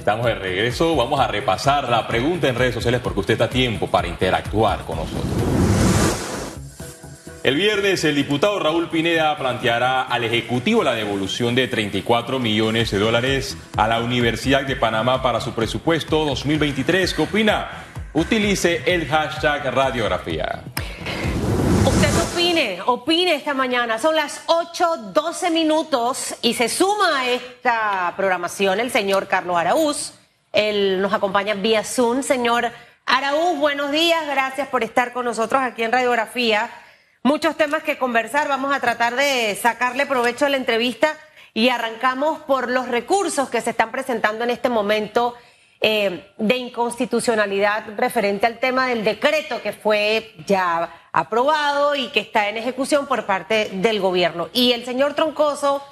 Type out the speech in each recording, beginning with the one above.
Estamos de regreso, vamos a repasar la pregunta en redes sociales porque usted está a tiempo para interactuar con nosotros. El viernes el diputado Raúl Pineda planteará al Ejecutivo la devolución de 34 millones de dólares a la Universidad de Panamá para su presupuesto 2023. ¿Qué opina? Utilice el hashtag radiografía. Opine, opine esta mañana. Son las 8.12 minutos y se suma a esta programación el señor Carlos Araúz. Él nos acompaña vía Zoom. Señor Araúz, buenos días. Gracias por estar con nosotros aquí en Radiografía. Muchos temas que conversar. Vamos a tratar de sacarle provecho a la entrevista y arrancamos por los recursos que se están presentando en este momento eh, de inconstitucionalidad referente al tema del decreto que fue ya aprobado y que está en ejecución por parte del gobierno. Y el señor Troncoso,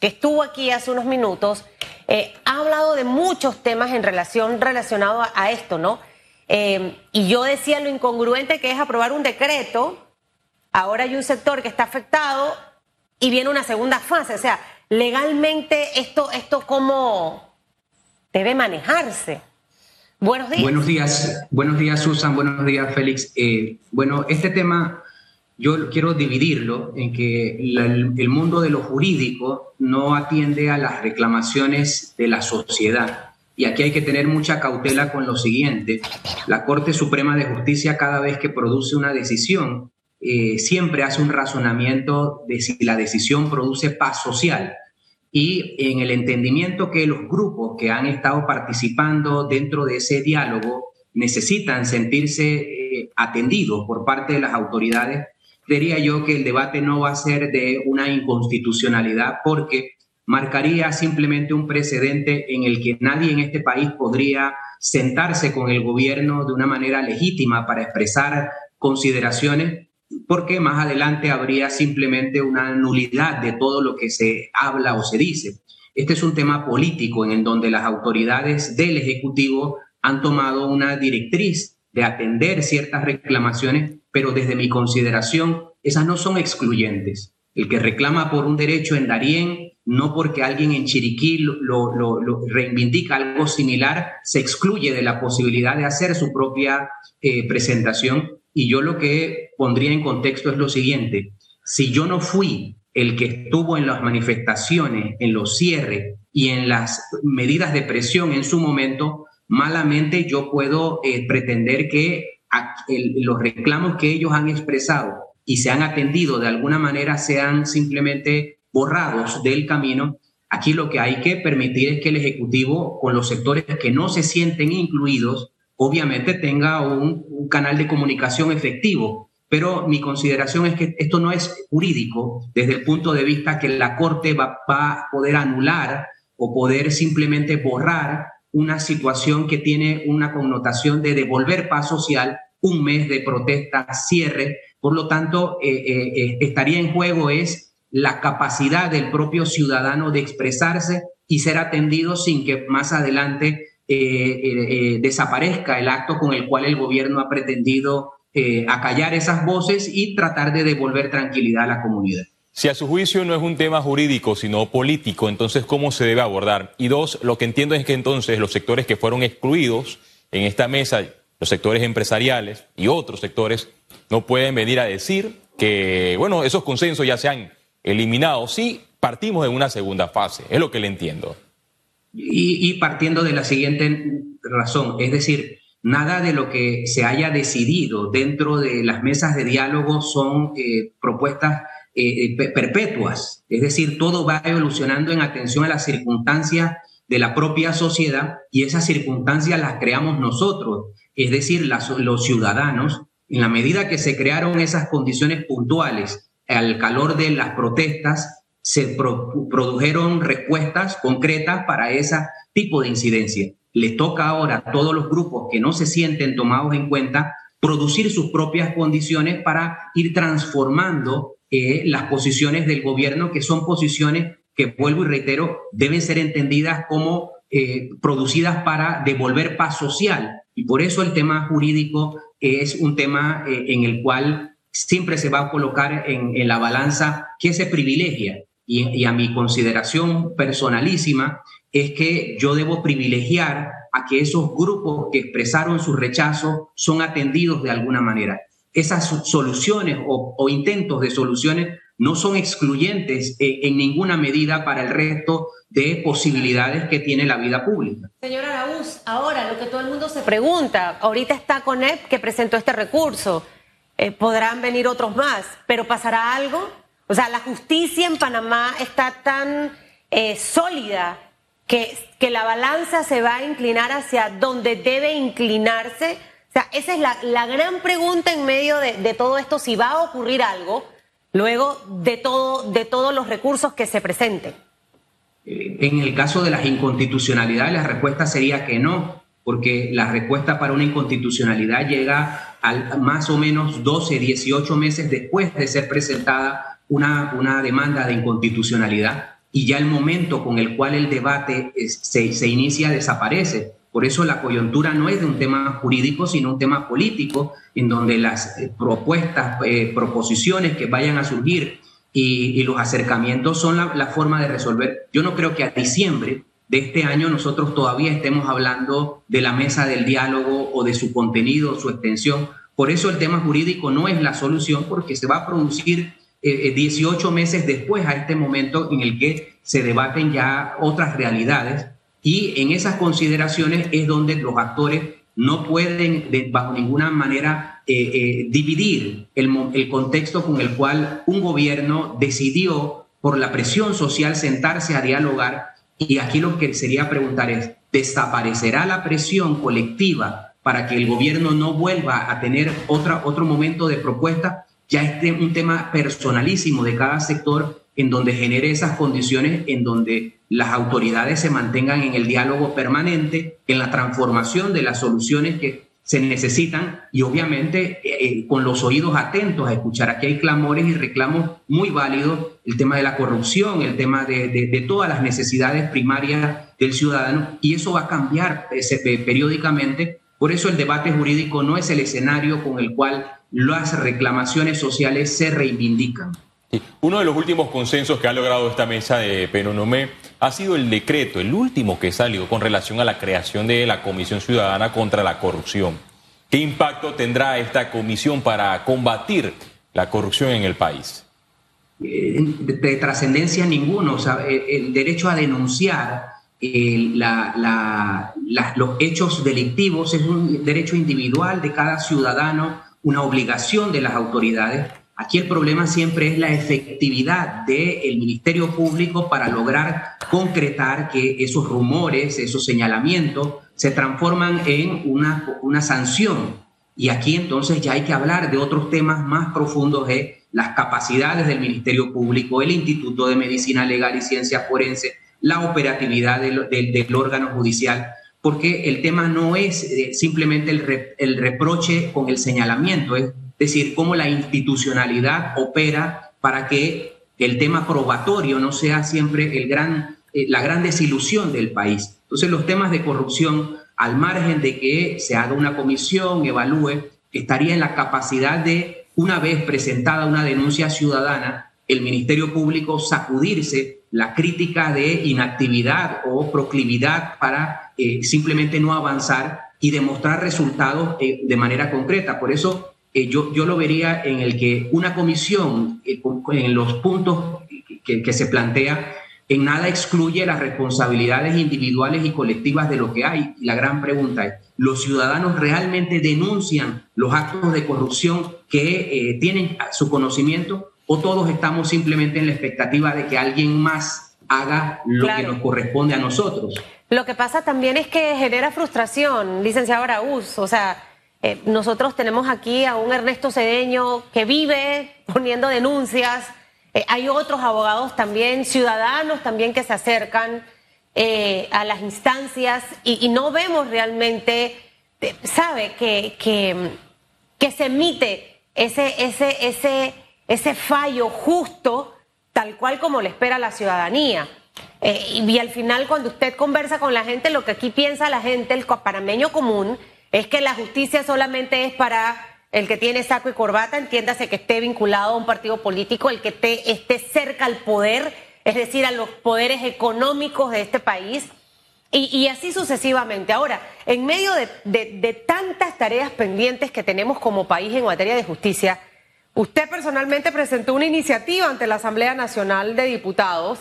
que estuvo aquí hace unos minutos, eh, ha hablado de muchos temas en relación relacionado a, esto, ¿no? Eh, y yo decía lo incongruente que es aprobar un decreto. Ahora hay un sector que está afectado y viene una segunda fase. O sea, legalmente esto, esto cómo, debe manejarse. Buenos días. Buenos días, buenos días Susan, buenos días Félix. Eh, bueno, este tema yo quiero dividirlo en que el mundo de lo jurídico no atiende a las reclamaciones de la sociedad. Y aquí hay que tener mucha cautela con lo siguiente. La Corte Suprema de Justicia cada vez que produce una decisión, eh, siempre hace un razonamiento de si la decisión produce paz social y en el entendimiento que los grupos que han estado participando dentro de ese diálogo necesitan sentirse eh, atendidos por parte de las autoridades, diría yo que el debate no va a ser de una inconstitucionalidad porque marcaría simplemente un precedente en el que nadie en este país podría sentarse con el gobierno de una manera legítima para expresar consideraciones porque más adelante habría simplemente una nulidad de todo lo que se habla o se dice. Este es un tema político en donde las autoridades del Ejecutivo han tomado una directriz de atender ciertas reclamaciones, pero desde mi consideración, esas no son excluyentes. El que reclama por un derecho en Darién, no porque alguien en Chiriquí lo, reivindica algo similar, se excluye de la posibilidad de hacer su propia eh, presentación y yo lo que pondría en contexto es lo siguiente, si yo no fui el que estuvo en las manifestaciones, en los cierres y en las medidas de presión en su momento, malamente yo puedo eh, pretender que los reclamos que ellos han expresado y se han atendido de alguna manera sean simplemente borrados del camino. Aquí lo que hay que permitir es que el Ejecutivo, con los sectores que no se sienten incluidos, obviamente tenga un, canal de comunicación efectivo. Pero mi consideración es que esto no es jurídico desde el punto de vista que la Corte va, a poder anular o poder simplemente borrar una situación que tiene una connotación de devolver paz social, un mes de protesta, cierre. Por lo tanto, eh, eh, eh, estaría en juego es la capacidad del propio ciudadano de expresarse y ser atendido sin que más adelante eh, eh, eh, desaparezca el acto con el cual el gobierno ha pretendido acallar esas voces y tratar de devolver tranquilidad a la comunidad. Si a su juicio no es un tema jurídico, sino político, entonces ¿cómo se debe abordar? Y dos, lo que entiendo es que entonces los sectores que fueron excluidos en esta mesa, los sectores empresariales y otros sectores, no pueden venir a decir que, bueno, esos consensos ya se han eliminado. Sí, partimos en una segunda fase, es lo que le entiendo. Y, partiendo de la siguiente razón, es decir, nada de lo que se haya decidido dentro de las mesas de diálogo son eh, propuestas eh, eh, perpetuas, es decir, todo va evolucionando en atención a las circunstancias de la propia sociedad y esas circunstancias las creamos nosotros, es decir, los ciudadanos, en la medida que se crearon esas condiciones puntuales al calor de las protestas, se produjeron respuestas concretas para ese tipo de incidencia. Le toca ahora a todos los grupos que no se sienten tomados en cuenta producir sus propias condiciones para ir transformando eh, las posiciones del gobierno, que son posiciones que, vuelvo y reitero, deben ser entendidas como eh, producidas para devolver paz social. Y por eso el tema jurídico es un tema eh, en el cual siempre se va a colocar en, en la balanza que se privilegia y, a mi consideración personalísima, es que yo debo privilegiar a que esos grupos que expresaron su rechazo son atendidos de alguna manera. Esas soluciones o, intentos de soluciones no son excluyentes eh, en ninguna medida para el resto de posibilidades que tiene la vida pública. Señora Araúz, ahora lo que todo el mundo se pregunta, ahorita está CONEP que presentó este recurso, eh, podrán venir otros más, pero ¿pasará algo? O sea, la justicia en Panamá está tan eh, sólida que, que, la balanza se va a inclinar hacia donde debe inclinarse. O sea, esa es la, la gran pregunta en medio de, de, todo esto, si va a ocurrir algo luego de, todo, de todos los recursos que se presenten. En el caso de las inconstitucionalidades, la respuesta sería que no, porque la respuesta para una inconstitucionalidad llega al más o menos 12, 18 meses después de ser presentada una, una demanda de inconstitucionalidad y ya el momento con el cual el debate se, se inicia desaparece. Por eso la coyuntura no es de un tema jurídico, sino un tema político, en donde las eh, propuestas, eh, proposiciones que vayan a surgir y, los acercamientos son la, la, forma de resolver. Yo no creo que a diciembre de este año nosotros todavía estemos hablando de la mesa del diálogo o de su contenido, su extensión. Por eso el tema jurídico no es la solución, porque se va a producir 18 eh, meses después a este momento en el que se debaten ya otras realidades y en esas consideraciones es donde los actores no pueden de, bajo ninguna manera eh, eh, dividir el, el contexto con el cual un gobierno decidió por la presión social sentarse a dialogar y aquí lo que sería preguntar es, ¿desaparecerá la presión colectiva para que el gobierno no vuelva a tener otra, otro momento de propuesta? Ya es un tema personalísimo de cada sector en donde genere esas condiciones en donde las autoridades se mantengan en el diálogo permanente, en la transformación de las soluciones que se necesitan y obviamente eh, eh, con los oídos atentos a escuchar. Aquí hay clamores y reclamos muy válidos, el tema de la corrupción, el tema de, de todas las necesidades primarias del ciudadano y eso va a cambiar eh, periódicamente. Por eso el debate jurídico no es el escenario con el cual las reclamaciones sociales se reivindican. Uno de los últimos consensos que ha logrado esta mesa de Penonomé ha sido el decreto, el último que salió con relación a la creación de la Comisión Ciudadana contra la Corrupción. ¿Qué impacto tendrá esta comisión para combatir la corrupción en el país? Eh, de, trascendencia ninguno. el derecho a denunciar eh, los hechos delictivos es un derecho individual de cada ciudadano una obligación de las autoridades. Aquí el problema siempre es la efectividad del Ministerio Público para lograr concretar que esos rumores, esos señalamientos se transforman en una, una sanción. Y aquí entonces ya hay que hablar de otros temas más profundos de las capacidades del Ministerio Público, el Instituto de Medicina Legal y Ciencia Forense, la operatividad del, órgano judicial porque el tema no es eh, simplemente el, reproche con el señalamiento, es decir, cómo la institucionalidad opera para que el tema probatorio no sea siempre el gran, eh, la gran desilusión del país. Entonces los temas de corrupción, al margen de que se haga una comisión, evalúe, estaría en la capacidad de, una vez presentada una denuncia ciudadana, el Ministerio Público sacudirse la crítica de inactividad o proclividad para eh, simplemente no avanzar y demostrar resultados eh, de manera concreta. Por eso eh, yo, yo lo vería en el que una comisión, en los puntos que, se plantea, en nada excluye las responsabilidades individuales y colectivas de lo que hay. La gran pregunta es, ¿los ciudadanos realmente denuncian los actos de corrupción que tienen su conocimiento o todos estamos simplemente en la expectativa de que alguien más haga lo que nos corresponde a nosotros? Lo que pasa también es que genera frustración, licenciado Araúz. O sea, eh, nosotros tenemos aquí a un Ernesto Cedeño que vive poniendo denuncias. Eh, hay otros abogados también, ciudadanos también que se acercan eh, a las instancias y, no vemos realmente, sabe, que, que, que se emite ese, ese, ese, ese fallo justo tal cual como le espera la ciudadanía. Eh, y, al final, cuando usted conversa con la gente, lo que aquí piensa la gente, el panameño común, es que la justicia solamente es para el que tiene saco y corbata, entiéndase que esté vinculado a un partido político, el que esté cerca al poder, es decir, a los poderes económicos de este país. Y, así sucesivamente. Ahora, en medio de, tantas tareas pendientes que tenemos como país en materia de justicia, usted personalmente presentó una iniciativa ante la Asamblea Nacional de Diputados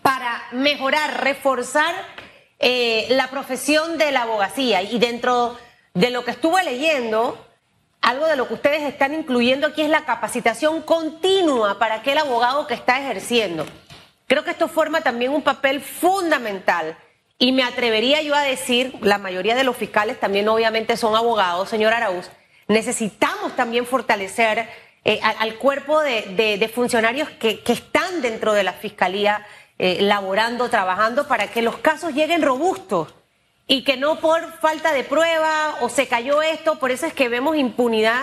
para mejorar, reforzar eh, la profesión de la abogacía. Y dentro de lo que estuve leyendo, algo de lo que ustedes están incluyendo aquí es la capacitación continua para aquel abogado que está ejerciendo. Creo que esto forma también un papel fundamental y me atrevería yo a decir, la mayoría de los fiscales también obviamente son abogados, señor Araúz, necesitamos también fortalecer eh, al, cuerpo de, funcionarios que, están dentro de la fiscalía eh, laborando, trabajando, para que los casos lleguen robustos y que no por falta de prueba o se cayó esto, por eso es que vemos impunidad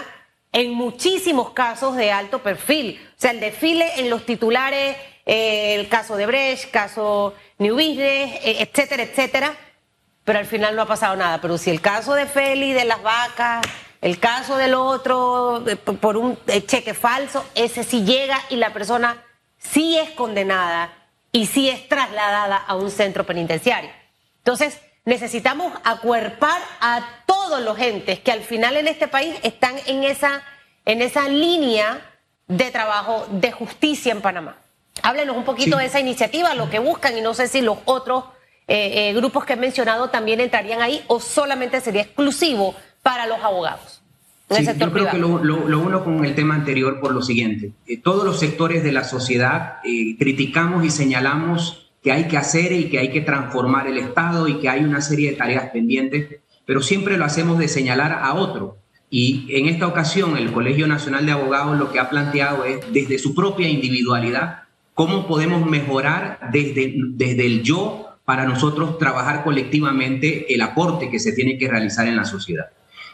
en muchísimos casos de alto perfil. O sea, el desfile en los titulares, eh, el caso de Brecht, caso New Business, etcétera, etcétera, pero al final no ha pasado nada. Pero si el caso de Feli, de las vacas, el caso del otro, por un cheque falso, ese sí llega y la persona sí es condenada y sí es trasladada a un centro penitenciario. Entonces, necesitamos acuerpar a todos los entes que al final en este país están en esa, en esa línea de trabajo de justicia en Panamá. Háblenos un poquito de esa iniciativa, lo que buscan y no sé si los otros eh, eh, grupos que he mencionado también entrarían ahí o solamente sería exclusivo para los abogados. Sí, yo creo que lo, uno con el tema anterior por lo siguiente. Eh, todos los sectores de la sociedad criticamos y señalamos que hay que hacer y que hay que transformar el Estado y que hay una serie de tareas pendientes, pero siempre lo hacemos de señalar a otro. Y en esta ocasión el Colegio Nacional de Abogados lo que ha planteado es desde su propia individualidad, cómo podemos mejorar desde, desde el yo para nosotros trabajar colectivamente el aporte que se tiene que realizar en la sociedad.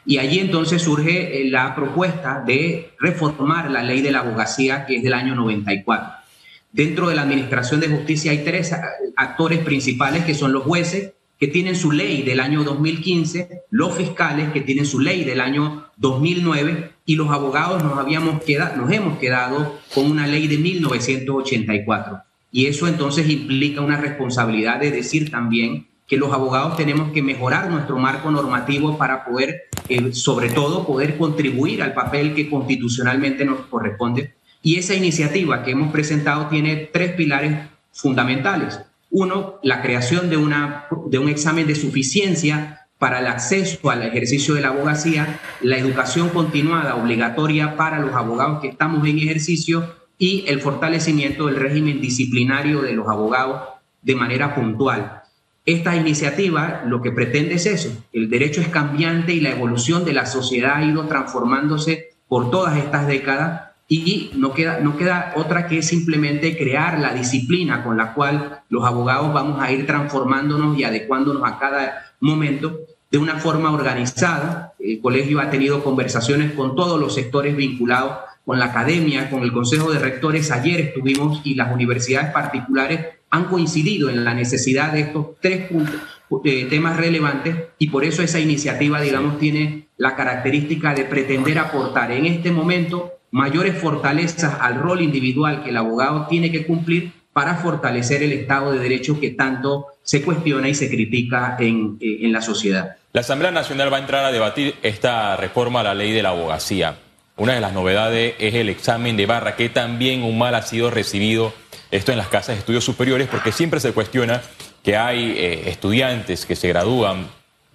Y allí entonces surge eh, la propuesta de reformar la ley de la abogacía que es del año 94 Dentro de la Administración de Justicia hay tres actores principales que son los jueces, que tienen su ley del año 2015, los fiscales, que tienen su ley del año 2009, y los abogados nos, habíamos quedado, nos hemos quedado con una ley de 1984. Y eso entonces implica una responsabilidad de decir también que los abogados tenemos que mejorar nuestro marco normativo para poder, eh, sobre todo, poder contribuir al papel que constitucionalmente nos corresponde y esa iniciativa que hemos presentado tiene tres pilares fundamentales. Uno, la creación de, una, de un examen de suficiencia para el acceso al ejercicio de la abogacía, la educación continuada obligatoria para los abogados que estamos en ejercicio y el fortalecimiento del régimen disciplinario de los abogados de manera puntual. Esta iniciativa lo que pretende es eso, el derecho es cambiante y la evolución de la sociedad ha ido transformándose por todas estas décadas y no queda, no queda otra que simplemente crear la disciplina con la cual los abogados vamos a ir transformándonos y adecuándonos a cada momento de una forma organizada. El colegio ha tenido conversaciones con todos los sectores vinculados con la academia, con el Consejo de Rectores. Ayer estuvimos y las universidades particulares han coincidido en la necesidad de estos tres puntos, eh, temas relevantes y por eso esa iniciativa, digamos, tiene la característica de pretender aportar en este momento mayores fortalezas al rol individual que el abogado tiene que cumplir para fortalecer el Estado de Derecho que tanto se cuestiona y se critica en, eh, en, la sociedad. La Asamblea Nacional va a entrar a debatir esta reforma a la ley de la abogacía. Una de las novedades es el examen de barra, que también un mal ha sido recibido esto en las casas de estudios superiores, porque siempre se cuestiona que hay eh, estudiantes que se gradúan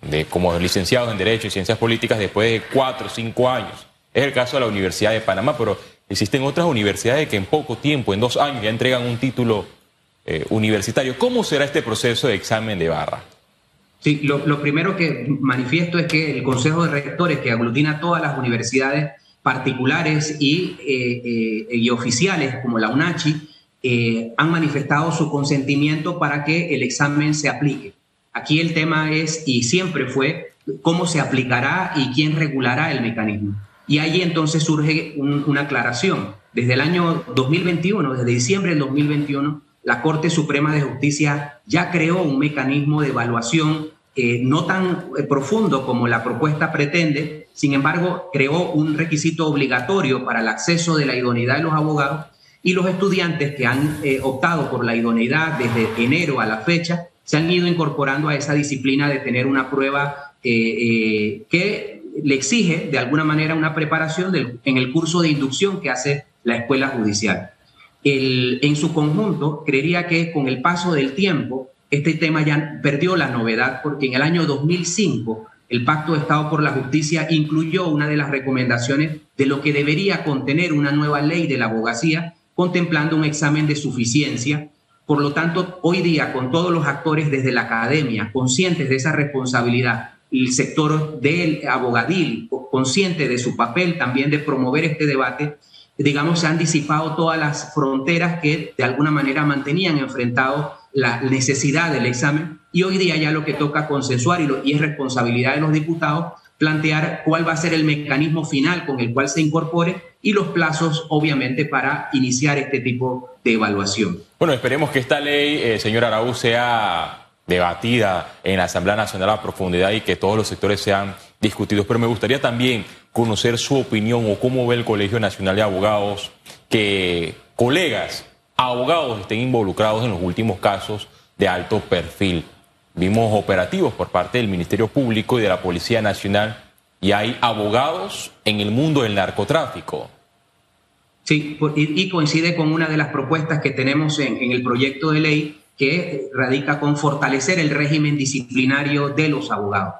de, como licenciados en Derecho y Ciencias Políticas después de cuatro o cinco años. Es el caso de la Universidad de Panamá, pero existen otras universidades que en poco tiempo, en dos años, ya entregan un título eh, universitario. ¿Cómo será este proceso de examen de barra? Sí, lo, primero que manifiesto es que el Consejo de Rectores, que aglutina todas las universidades particulares y, eh, eh, oficiales, como la UNACHI, han manifestado su consentimiento para que el examen se aplique. Aquí el tema es, y siempre fue, cómo se aplicará y quién regulará el mecanismo. Y ahí entonces surge una aclaración. Desde el año 2021, desde diciembre del 2021, la Corte Suprema de Justicia ya creó un mecanismo de evaluación eh, no tan eh, profundo como la propuesta pretende, sin embargo, creó un requisito obligatorio para el acceso de la idoneidad de los abogados y los estudiantes que han eh, optado por la idoneidad desde enero a la fecha se han ido incorporando a esa disciplina de tener una prueba que le exige de alguna manera una preparación en el curso de inducción que hace la escuela judicial. en su conjunto, creería que con el paso del tiempo, este tema ya perdió la novedad porque en el año 2005 el Pacto de Estado por la Justicia incluyó una de las recomendaciones de lo que debería contener una nueva ley de la abogacía, contemplando un examen de suficiencia. Por lo tanto, hoy día, con todos los actores desde la academia conscientes de esa responsabilidad, el sector del abogadil consciente de su papel también de promover este debate, digamos, se han disipado todas las fronteras que de alguna manera mantenían enfrentado la necesidad del examen y hoy día ya lo que toca consensuar y, y es responsabilidad de los diputados plantear cuál va a ser el mecanismo final con el cual se incorpore y los plazos, obviamente, para iniciar este tipo de evaluación. Bueno, esperemos que esta ley, eh, señor Araúz, sea debatida en la Asamblea Nacional a profundidad y que todos los sectores sean discutidos. Pero me gustaría también conocer su opinión o cómo ve el Colegio Nacional de Abogados que colegas abogados estén involucrados en los últimos casos de alto perfil. Vimos operativos por parte del Ministerio Público y de la Policía Nacional y hay abogados en el mundo del narcotráfico. Sí, y coincide con una de las propuestas que tenemos en, en el proyecto de ley que radica con fortalecer el régimen disciplinario de los abogados.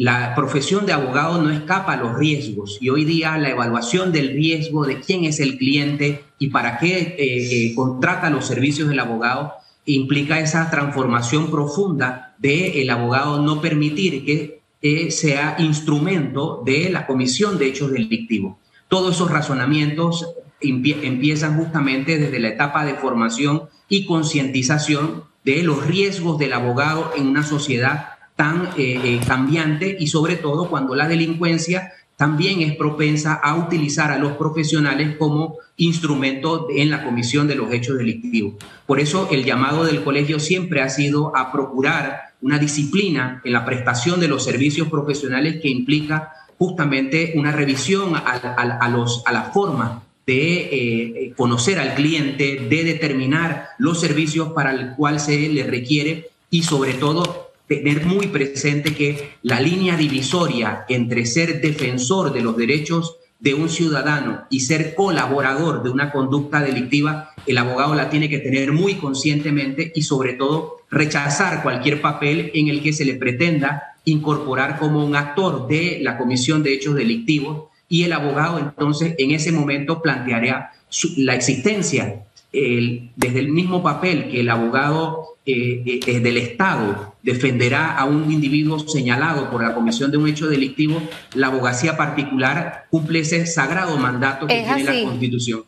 La profesión de abogado no escapa a los riesgos y hoy día la evaluación del riesgo de quién es el cliente y para qué eh, eh, contrata los servicios del abogado implica esa transformación profunda del el abogado no permitir que sea instrumento de la comisión de hechos delictivos. Todos esos razonamientos empiezan justamente desde la etapa de formación y concientización de los riesgos del abogado en una sociedad tan eh, eh, cambiante y sobre todo cuando la delincuencia también es propensa a utilizar a los profesionales como instrumento en la comisión de los hechos delictivos. Por eso el llamado del colegio siempre ha sido a procurar una disciplina en la prestación de los servicios profesionales que implica justamente una revisión a, los, a la forma de eh, conocer al cliente, de determinar los servicios para el cual se le requiere y sobre todo tener muy presente que la línea divisoria entre ser defensor de los derechos de un ciudadano y ser colaborador de una conducta delictiva, el abogado la tiene que tener muy conscientemente y sobre todo rechazar cualquier papel en el que se le pretenda incorporar como un actor de la comisión de hechos delictivos y el abogado entonces en ese momento plantearía la existencia desde el mismo papel que el abogado eh, eh, del Estado defenderá a un individuo señalado por la comisión de un hecho delictivo, la abogacía particular cumple ese sagrado mandato que tiene la Constitución.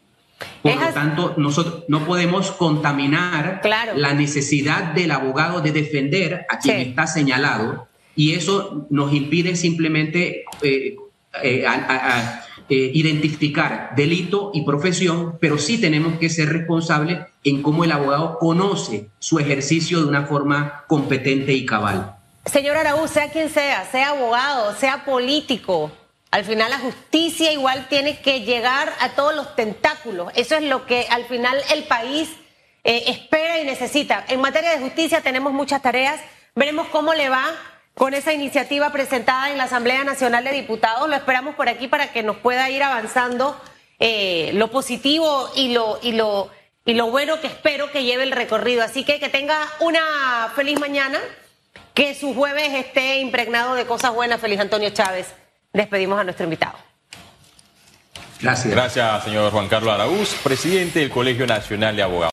Por lo tanto, nosotros no podemos contaminar la necesidad del abogado de defender a quien está señalado y eso nos impide simplemente eh, eh, identificar delito y profesión, pero sí tenemos que ser responsables en cómo el abogado conoce su ejercicio de una forma competente y cabal. Señor Araúz, sea quien sea, sea abogado, sea político, al final la justicia igual tiene que llegar a todos los tentáculos. Eso es lo que al final el país eh, espera y necesita. En materia de justicia tenemos muchas tareas. Veremos cómo le va con esa iniciativa presentada en la Asamblea Nacional de Diputados. Lo esperamos por aquí para que nos pueda ir avanzando eh, lo positivo y lo, y, lo, y lo bueno que espero que lleve el recorrido. Así que que tenga una feliz mañana, que su jueves esté impregnado de cosas buenas. Feliz Antonio Chávez. Despedimos a nuestro invitado. Gracias. Gracias, señor Juan Carlos Araúz, presidente del Colegio Nacional de Abogados.